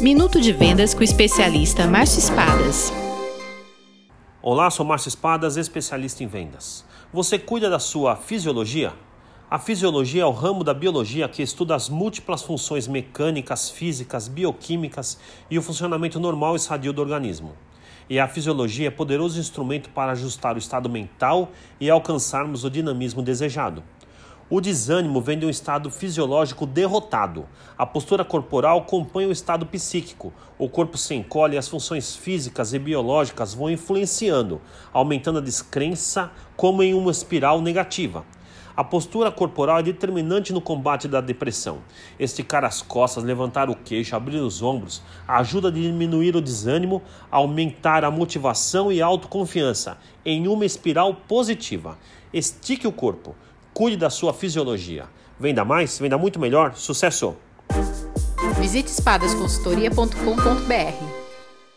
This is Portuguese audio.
Minuto de Vendas com o especialista Márcio Espadas. Olá, sou Márcio Espadas, especialista em vendas. Você cuida da sua fisiologia? A fisiologia é o ramo da biologia que estuda as múltiplas funções mecânicas, físicas, bioquímicas e o funcionamento normal e sadio do organismo. E a fisiologia é poderoso instrumento para ajustar o estado mental e alcançarmos o dinamismo desejado. O desânimo vem de um estado fisiológico derrotado. A postura corporal acompanha o estado psíquico. O corpo se encolhe e as funções físicas e biológicas vão influenciando, aumentando a descrença como em uma espiral negativa. A postura corporal é determinante no combate da depressão. Esticar as costas, levantar o queixo, abrir os ombros ajuda a diminuir o desânimo, aumentar a motivação e a autoconfiança em uma espiral positiva. Estique o corpo. Cuide da sua fisiologia. Venda mais, venda muito melhor. Sucesso! Visite espadasconsultoria.com.br